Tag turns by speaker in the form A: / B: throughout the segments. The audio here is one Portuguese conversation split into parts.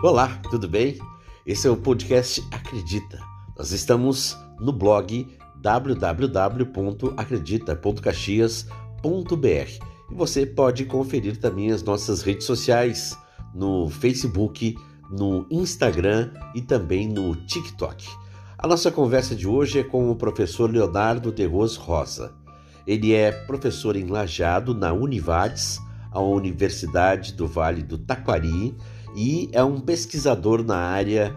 A: Olá, tudo bem? Esse é o podcast Acredita. Nós estamos no blog www.acredita.caxias.br e você pode conferir também as nossas redes sociais no Facebook, no Instagram e também no TikTok. A nossa conversa de hoje é com o professor Leonardo de Ros Rosa. Ele é professor em Lajado na Univades, a Universidade do Vale do Taquari, e é um pesquisador na área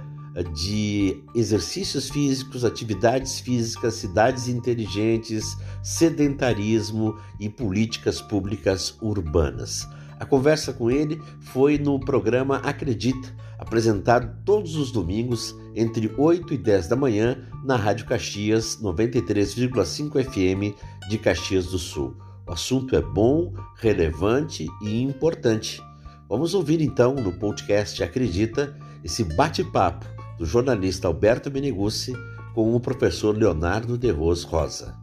A: de exercícios físicos, atividades físicas, cidades inteligentes, sedentarismo e políticas públicas urbanas. A conversa com ele foi no programa Acredita, apresentado todos os domingos entre 8 e 10 da manhã na Rádio Caxias 93,5 FM de Caxias do Sul. O assunto é bom, relevante e importante. Vamos ouvir então no podcast Acredita esse bate-papo do jornalista Alberto Meneguzzi com o professor Leonardo de Ros Rosa.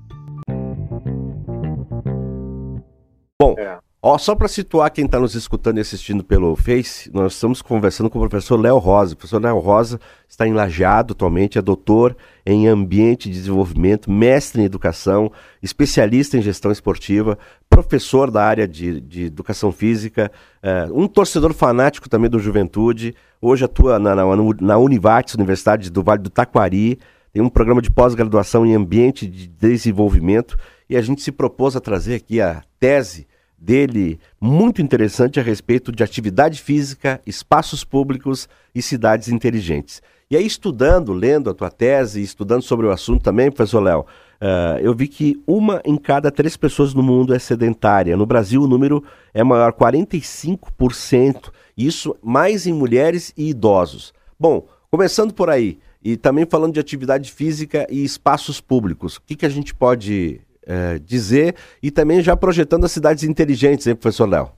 A: Bom, é. Ó, só para situar quem está nos escutando e assistindo pelo Face, nós estamos conversando com o professor Léo Rosa. O professor Léo Rosa está enlajado atualmente, é doutor em ambiente de desenvolvimento, mestre em educação, especialista em gestão esportiva, professor da área de, de educação física, é, um torcedor fanático também do Juventude. Hoje atua na, na, na Univates, Universidade do Vale do Taquari, tem um programa de pós-graduação em ambiente de desenvolvimento e a gente se propôs a trazer aqui a tese dele muito interessante a respeito de atividade física, espaços públicos e cidades inteligentes. E aí, estudando, lendo a tua tese, estudando sobre o assunto também, professor Léo, uh, eu vi que uma em cada três pessoas no mundo é sedentária. No Brasil, o número é maior, 45%. Isso mais em mulheres e idosos. Bom, começando por aí, e também falando de atividade física e espaços públicos, o que, que a gente pode é, dizer e também já projetando as cidades inteligentes, hein, professor Léo?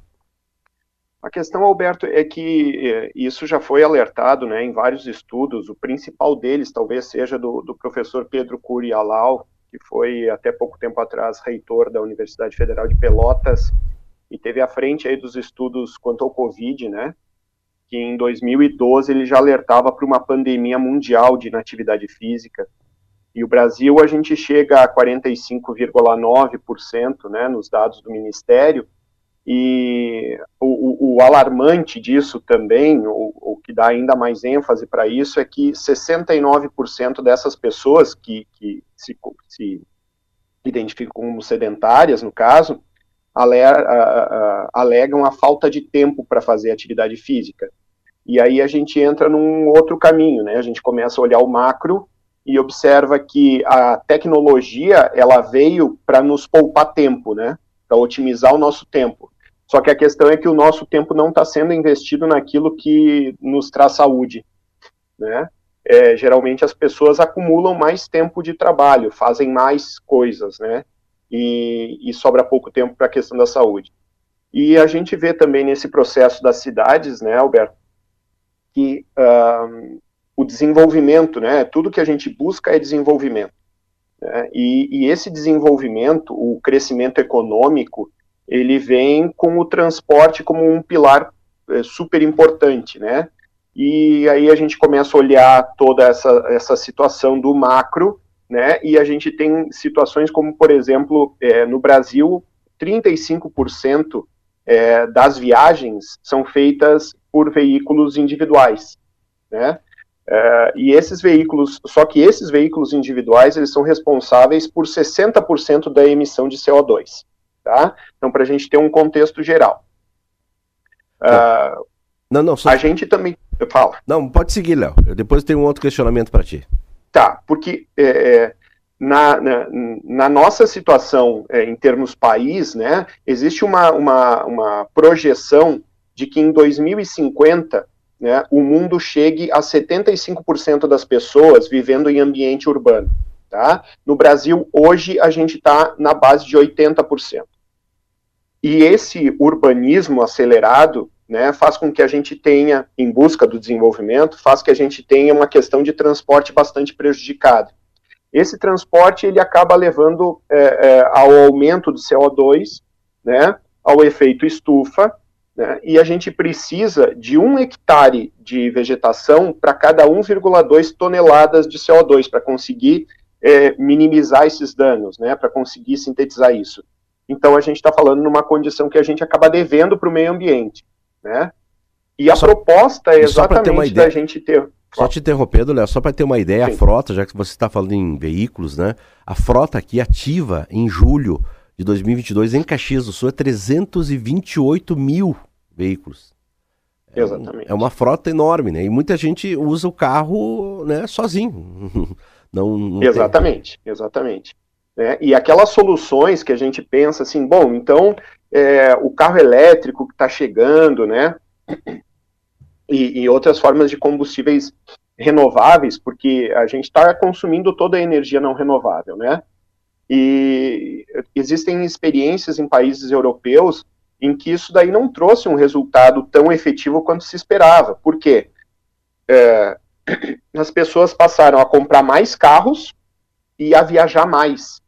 B: A questão, Alberto, é que é, isso já foi alertado né, em vários estudos. O principal deles talvez seja do, do professor Pedro Cury Alau, que foi até pouco tempo atrás reitor da Universidade Federal de Pelotas e teve à frente aí dos estudos quanto ao Covid, né? Que em 2012 ele já alertava para uma pandemia mundial de inatividade física e o Brasil, a gente chega a 45,9% né, nos dados do Ministério, e o, o, o alarmante disso também, o, o, que dá ainda mais ênfase para isso, é que 69% dessas pessoas que, que se, se, identificam como sedentárias, no caso, alegam a falta de tempo para fazer atividade física. E aí a gente entra num outro caminho, né? A gente começa a olhar o macro e observa que a tecnologia ela veio para nos poupar tempo, né? Para otimizar o nosso tempo. Só que a questão é que o nosso tempo não está sendo investido naquilo que nos traz saúde, né? É, geralmente as pessoas acumulam mais tempo de trabalho, fazem mais coisas, né? E, e sobra pouco tempo para a questão da saúde. E a gente vê também nesse processo das cidades, né, Alberto, que uh, o desenvolvimento, né? Tudo que a gente busca é desenvolvimento. Né? E, e, esse desenvolvimento, o crescimento econômico, ele vem com o transporte como um pilar é, super importante, né? E aí a gente começa a olhar toda essa, essa situação do macro, né? E a gente tem situações como, por exemplo, é, no Brasil, 35% é, das viagens são feitas por veículos individuais, né? Uh, e esses veículos, só que esses veículos individuais, eles são responsáveis por 60% da emissão de CO2, tá? Então, para a gente ter um contexto geral.
A: Uh, não, não, só...
B: A gente também... Fala.
A: Não, pode seguir, Léo. Eu depois tenho um outro questionamento para ti.
B: Tá, porque é, é, na, na, na, nossa situação é, em termos país, né, existe uma, uma, uma projeção de que em 2050 né, o mundo chegue a 75% das pessoas vivendo em ambiente urbano. Tá? No Brasil, hoje, a gente está na base de 80%. E esse urbanismo acelerado né, faz com que a gente tenha, em busca do desenvolvimento, faz que a gente tenha uma questão de transporte bastante prejudicada. Esse transporte ele acaba levando é, é, ao aumento do CO2, né, ao efeito estufa, né? e a gente precisa de um hectare de vegetação para cada 1,2 toneladas de CO2 para conseguir é, minimizar esses danos, né? para conseguir sintetizar isso. Então a gente está falando numa condição que a gente acaba devendo para o meio ambiente. Né? E a só, proposta é exatamente da gente ter.
A: Só te interrompendo, Léo, só para ter uma ideia, Sim. a frota, já que você está falando em veículos, né? A frota aqui ativa em julho de 2022 em Caxias do Sul é 328 mil veículos.
B: É Exatamente.
A: Um, é uma frota enorme, né? E muita gente usa o carro né, sozinho. não, não
B: exatamente, tem... exatamente. É, e aquelas soluções que a gente pensa assim, bom, então é, o carro elétrico que está chegando, né? E, e, outras formas de combustíveis renováveis, porque a gente está consumindo toda a energia não renovável, né? E existem experiências em países europeus em que isso daí não trouxe um resultado tão efetivo quanto se esperava. Por quê? É, as pessoas passaram a comprar mais carros e a viajar mais.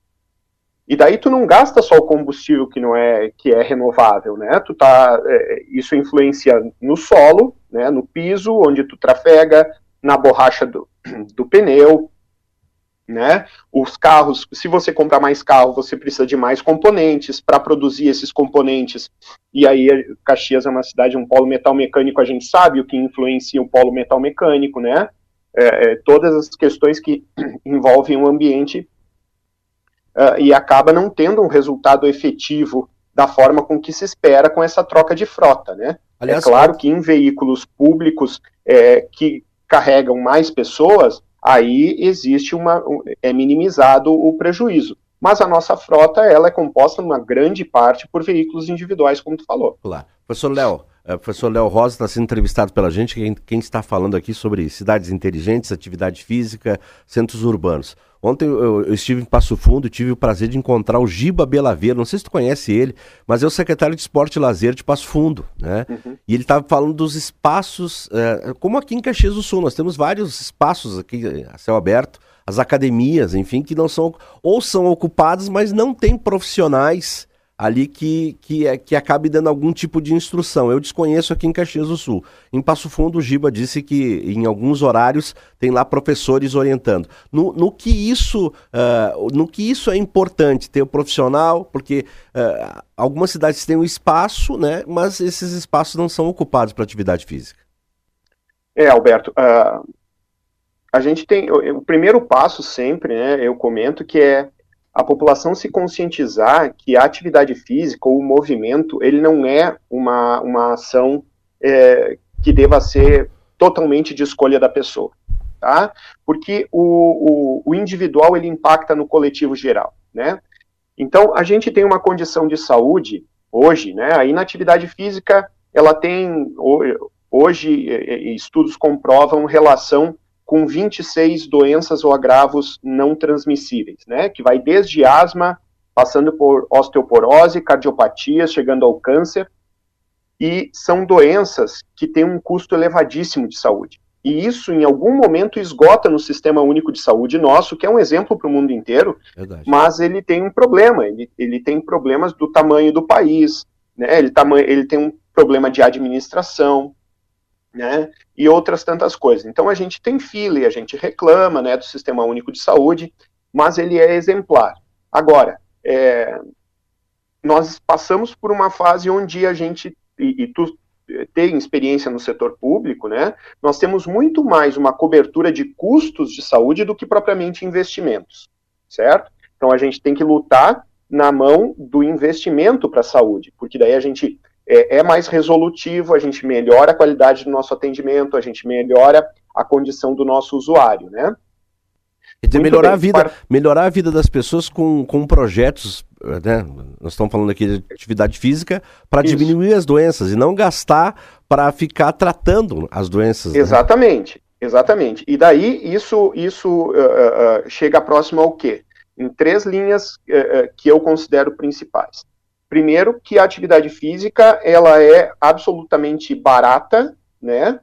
B: E daí tu não gasta só o combustível que não é que é renovável, né? Tu tá, é, isso influencia no solo, né? No piso onde tu trafega, na borracha do, do pneu, né? Os carros, se você comprar mais carro, você precisa de mais componentes para produzir esses componentes. E aí, Caxias é uma cidade, um polo metal mecânico, a gente sabe o que influencia o polo metal mecânico, né? É, é, todas as questões que envolvem o ambiente uh, e acaba não tendo um resultado efetivo da forma com que se espera com essa troca de frota, né? Aliás, é claro que em veículos públicos é, que carregam mais pessoas, aí existe uma é minimizado o prejuízo. Mas a nossa frota ela é composta numa grande parte por veículos individuais, como tu falou.
A: Claro. Professor Léo, é, professor Léo Rosa está sendo entrevistado pela gente, quem, quem, está falando aqui sobre cidades inteligentes, atividade física, centros urbanos. Ontem eu, eu, estive em Passo Fundo e tive o prazer de encontrar o Giba Belaveira, não sei se tu conhece ele, mas é o secretário de Esporte e Lazer de Passo Fundo, né? Uhum. E ele estava falando dos espaços, é, como aqui em Caxias do Sul, nós temos vários espaços aqui a céu aberto, as academias, enfim, que não são, ou são ocupadas, mas não tem profissionais ali que, que, é, que acabe dando algum tipo de instrução. Eu desconheço aqui em Caxias do Sul. Em Passo Fundo, o Giba disse que em alguns horários tem lá professores orientando. No, no que isso uh, no que isso é importante ter o profissional, porque uh, algumas cidades têm um espaço, né, mas esses espaços não são ocupados para atividade física.
B: É, Alberto, uh, a gente tem o, o primeiro passo sempre, né, eu comento que é a população se conscientizar que a atividade física ou o movimento, ele não é uma, uma ação é, que deva ser totalmente de escolha da pessoa, tá? Porque o, o, o individual, ele impacta no coletivo geral, né? Então, a gente tem uma condição de saúde hoje, né? A inatividade física, ela tem, hoje, estudos comprovam relação com 26 doenças ou agravos não transmissíveis, né? Que vai desde asma, passando por osteoporose, cardiopatia, chegando ao câncer, e são doenças que têm um custo elevadíssimo de saúde. E isso, em algum momento, esgota no Sistema Único de Saúde nosso, que é um exemplo para o mundo inteiro, Verdade. mas ele tem um problema, ele, ele tem problemas do tamanho do país, né? ele, ele tem um problema de administração, né, e outras tantas coisas. Então a gente tem fila e a gente reclama, né, do Sistema Único de Saúde, mas ele é exemplar. Agora, é, nós passamos por uma fase onde a gente, e, e tu tem experiência no setor público, né, nós temos muito mais uma cobertura de custos de saúde do que propriamente investimentos, certo? Então a gente tem que lutar na mão do investimento para a saúde, porque daí a gente é, é, mais resolutivo, a gente melhora a qualidade do nosso atendimento, a gente melhora a condição do nosso usuário, né?
A: Quer dizer, melhorar bem, a vida, para... melhorar a vida das pessoas com, com projetos, né? Nós estamos falando aqui de atividade física para diminuir as doenças e não gastar para ficar tratando as doenças.
B: Né? Exatamente, né? exatamente. E daí isso, isso uh, uh, chega próximo ao quê? Em três linhas uh, que eu considero principais. Primeiro, que a atividade física ela é absolutamente barata, né?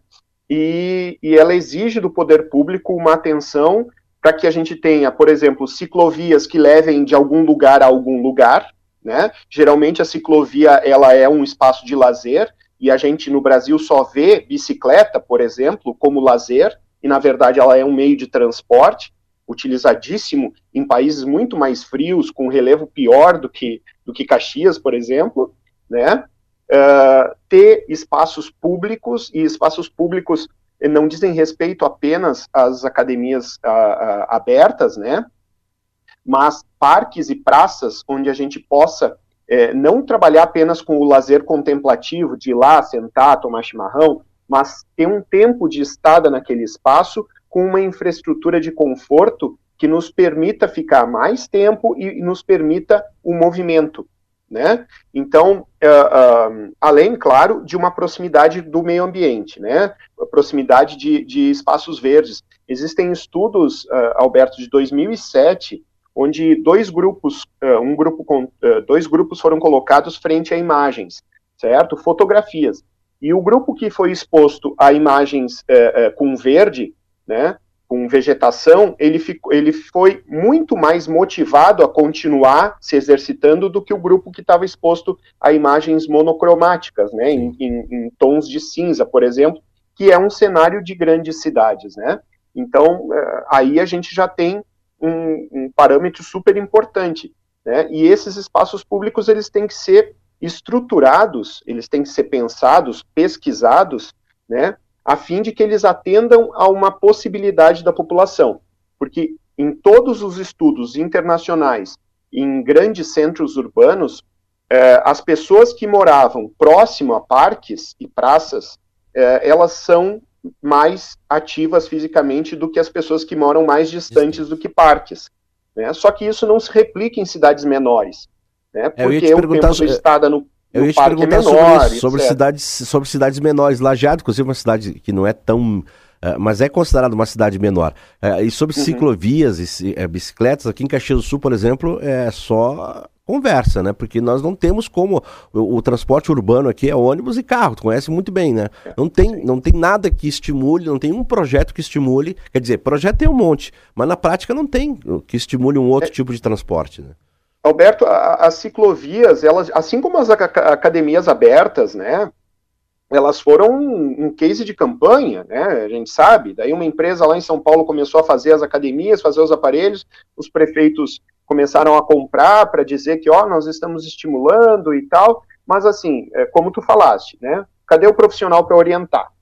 B: E, e ela exige do poder público uma atenção para que a gente tenha, por exemplo, ciclovias que levem de algum lugar a algum lugar, né? Geralmente a ciclovia ela é um espaço de lazer e a gente no Brasil só vê bicicleta, por exemplo, como lazer, e na verdade ela é um meio de transporte, utilizadíssimo em países muito mais frios, com relevo pior do que, do que Caxias, por exemplo, né? Uh, ter espaços públicos, e espaços públicos não dizem respeito apenas às academias uh, uh, abertas, né? Mas parques e praças onde a gente possa é, não trabalhar apenas com o lazer contemplativo, de ir lá, sentar, tomar chimarrão, mas ter um tempo de estada naquele espaço com uma infraestrutura de conforto que nos permita ficar mais tempo e, nos permita o movimento, né? Então, uh, uh, além, claro, de uma proximidade do meio ambiente, né? A proximidade de, de espaços verdes. Existem estudos, uh, Alberto, de 2007, onde dois grupos, um grupo com, dois grupos foram colocados frente a imagens, certo? Fotografias. E o grupo que foi exposto a imagens com verde né, com vegetação, ele, ficou, ele foi muito mais motivado a continuar se exercitando do que o grupo que estava exposto a imagens monocromáticas, né, em, em, em, tons de cinza, por exemplo, que é um cenário de grandes cidades, né. Então, eh, aí a gente já tem um, um parâmetro super importante, né, e esses espaços públicos, eles têm que ser estruturados, eles têm que ser pensados, pesquisados, né, a fim de que eles atendam a uma possibilidade da população. Porque em todos os estudos internacionais, em grandes centros urbanos, eh, as pessoas que moravam próximo a parques e praças, eh, elas são mais ativas fisicamente do que as pessoas que moram mais distantes do que parques. Né? Só que isso não se replica em cidades menores. Né? Porque o tempo estada no
A: eu ia te é perguntar menor, sobre isso, sobre cidades, sobre cidades menores. Lajeado, inclusive, uma cidade que não é tão. Uh, mas é considerada uma cidade menor. Uh, e sobre uhum. ciclovias e uh, bicicletas, aqui em Caxias do Sul, por exemplo, é só conversa, né? Porque nós não temos como. O, o, transporte urbano aqui é ônibus e carro, tu conhece muito bem, né? Não tem, não tem nada que estimule, não tem um projeto que estimule. Quer dizer, projeto tem um monte, mas na prática não tem que estimule um outro é. tipo de transporte, né?
B: Alberto, as ciclovias, elas, assim como as academias abertas, né, elas foram um case de campanha, né, a gente sabe, daí uma empresa lá em São Paulo começou a fazer as academias, fazer os aparelhos, os prefeitos começaram a comprar para dizer que, ó, nós estamos estimulando e tal, mas assim, é, como tu falaste, né, cadê o profissional para orientar,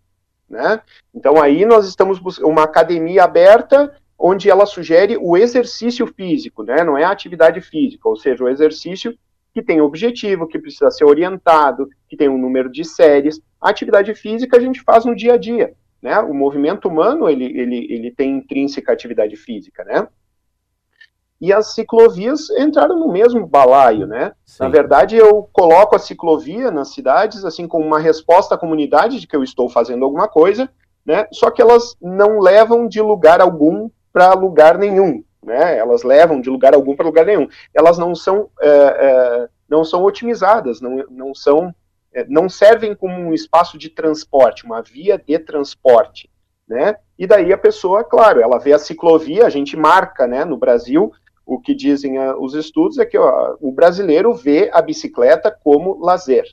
B: né, então aí nós estamos uma academia aberta onde ela sugere o exercício físico, né? não é a atividade física, ou seja, o exercício que tem objetivo, que precisa ser orientado, que tem um número de séries. A atividade física a gente faz no dia a dia, né? O movimento humano, ele, ele, ele tem intrínseca atividade física, né? E as ciclovias entraram no mesmo balaio, né? Sim. Na verdade, eu coloco a ciclovia nas cidades, assim, como uma resposta à comunidade de que eu estou fazendo alguma coisa, né? Só que elas não levam de lugar algum para lugar nenhum, né? Elas levam de lugar algum para lugar nenhum. Elas não são é, é, não são otimizadas, não, não são é, não servem como um espaço de transporte, uma via de transporte, né? E daí a pessoa, claro, ela vê a ciclovia, a gente marca, né? No Brasil, o que dizem uh, os estudos é que ó, o brasileiro vê a bicicleta como lazer,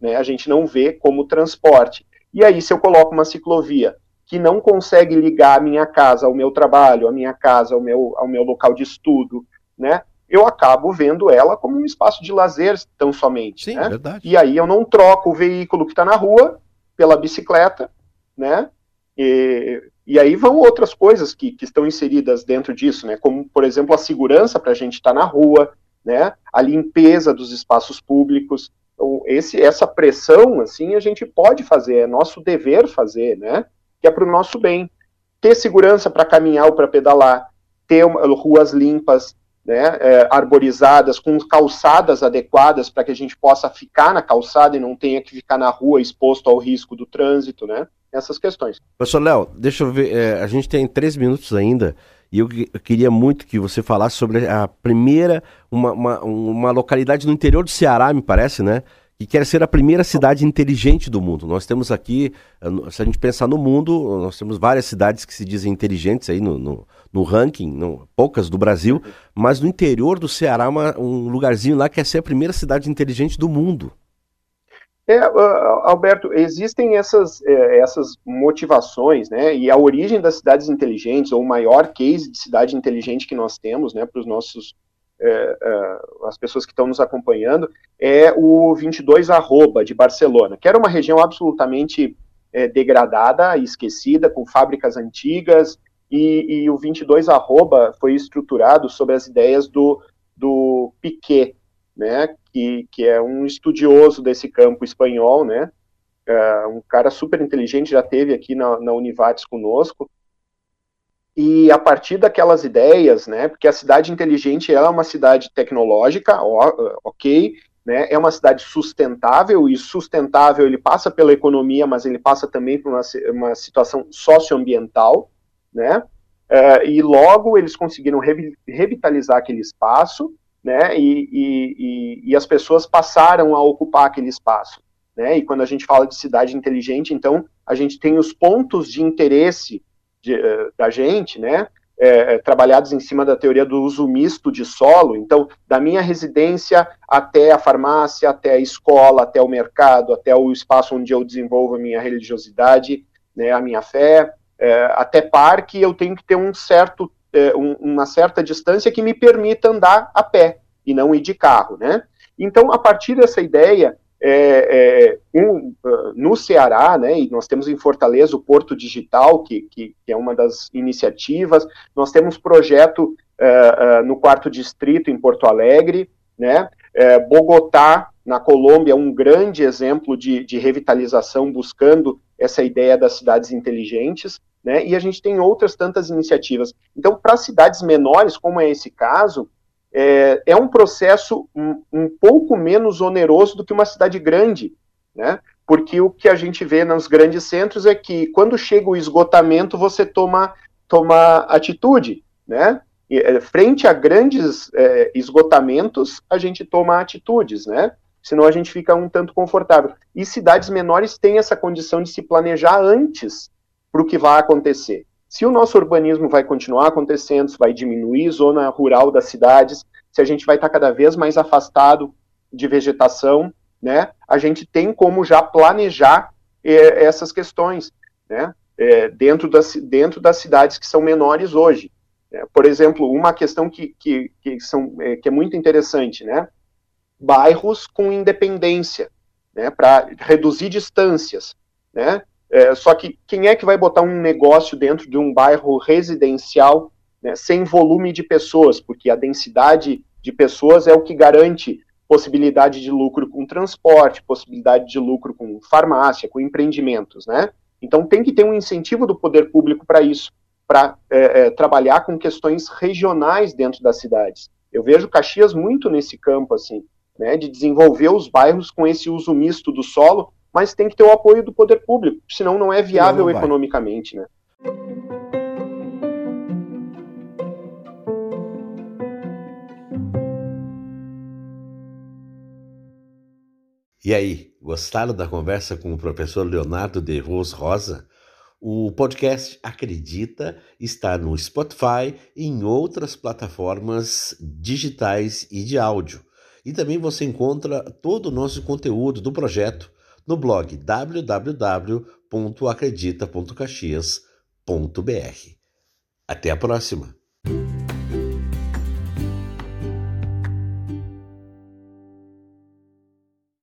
B: né? A gente não vê como transporte. E aí, se eu coloco uma ciclovia que não consegue ligar a minha casa ao meu trabalho, a minha casa ao meu, ao meu local de estudo, né? Eu acabo vendo ela como um espaço de lazer tão somente. Sim, né? verdade. E aí eu não troco o veículo que está na rua pela bicicleta, né? E, e aí vão outras coisas que, que estão inseridas dentro disso, né? Como, por exemplo, a segurança para a gente estar tá na rua, né? A limpeza dos espaços públicos. Então, esse, essa pressão, assim, a gente pode fazer, é nosso dever fazer, né? Que é para o nosso bem. Ter segurança para caminhar ou para pedalar, ter ruas limpas, né, é, arborizadas, com calçadas adequadas para que a gente possa ficar na calçada e não tenha que ficar na rua exposto ao risco do trânsito, né? Essas questões.
A: Professor Léo, deixa eu ver, é, a gente tem três minutos ainda e eu, eu, queria muito que você falasse sobre a primeira, uma, uma, uma localidade no interior do Ceará, me parece, né? Que quer ser a primeira cidade inteligente do mundo. Nós temos aqui, eh, se a gente pensar no mundo, nós temos várias cidades que se dizem inteligentes aí no, no, no ranking, no, poucas do Brasil, mas no interior do Ceará, uma, um lugarzinho lá quer ser a primeira cidade inteligente do mundo.
B: É, Alberto, existem essas, é, essas motivações, né? E a origem das cidades inteligentes, ou o maior case de cidade inteligente que nós temos, né, para os nossos é, é, as pessoas que estão nos acompanhando, é o 22 arroba de Barcelona, que era uma região absolutamente é, degradada esquecida, com fábricas antigas, e, e, o 22 arroba foi estruturado sobre as ideias do, do Piquet, né, que, que é um estudioso desse campo espanhol, né, uh, um cara super inteligente, já teve aqui na, na Univates conosco, e a partir daquelas ideias, né, porque a cidade inteligente é uma cidade tecnológica, ok, né, é uma cidade sustentável, e sustentável ele passa pela economia, mas ele passa também por uma, uma situação socioambiental, né, uh, e logo eles conseguiram revitalizar aquele espaço, né, e, e, e as pessoas passaram a ocupar aquele espaço. Né, e quando a gente fala de cidade inteligente, então a gente tem os pontos de interesse de, uh, da gente, né, é, trabalhados em cima da teoria do uso misto de solo. Então, da minha residência até a farmácia, até a escola, até o mercado, até o espaço onde eu desenvolvo a minha religiosidade, né, a minha fé, é, até parque, eu tenho que ter um certo é, um, uma certa distância que me permita andar a pé e não ir de carro, né? Então, a partir dessa ideia, é, é, um, no Ceará, né, e nós temos em Fortaleza o Porto Digital, que, que, que é uma das iniciativas, nós temos projeto uh, uh, no quarto distrito, em Porto Alegre, né, é, Bogotá, na Colômbia, um grande exemplo de, de revitalização buscando essa ideia das cidades inteligentes, né? E a gente tem outras tantas iniciativas. Então, para cidades menores, como é esse caso, é, é um processo um, um, pouco menos oneroso do que uma cidade grande, né? Porque o que a gente vê nos grandes centros é que quando chega o esgotamento, você toma, toma atitude, né? E, é, frente a grandes é, esgotamentos, a gente toma atitudes, né? Senão a gente fica um tanto confortável. E cidades menores têm essa condição de se planejar antes para o que vai acontecer. Se o nosso urbanismo vai continuar acontecendo, se vai diminuir zona rural das cidades, se a gente vai estar cada vez mais afastado de vegetação, né, a gente tem como já planejar eh, essas questões, né, eh, dentro, das, dentro das cidades que são menores hoje. É, por exemplo, uma questão que, que, que, são, é, que é muito interessante, né, bairros com independência, né, para reduzir distâncias, né, é, só que quem é que vai botar um negócio dentro de um bairro residencial né, sem volume de pessoas? Porque a densidade de pessoas é o que garante possibilidade de lucro com transporte, possibilidade de lucro com farmácia, com empreendimentos, né? Então tem que ter um incentivo do poder público para isso, para é, é, trabalhar com questões regionais dentro das cidades. Eu vejo Caxias muito nesse campo, assim, né, de desenvolver os bairros com esse uso misto do solo, mas tem que ter o apoio do poder público, senão não é viável não economicamente, né?
A: E aí, gostaram da conversa com o professor Leonardo de Rose Rosa? O podcast Acredita está no Spotify e em outras plataformas digitais e de áudio. E também você encontra todo o nosso conteúdo do projeto no blog www.acredita.caxias.br. Até a próxima!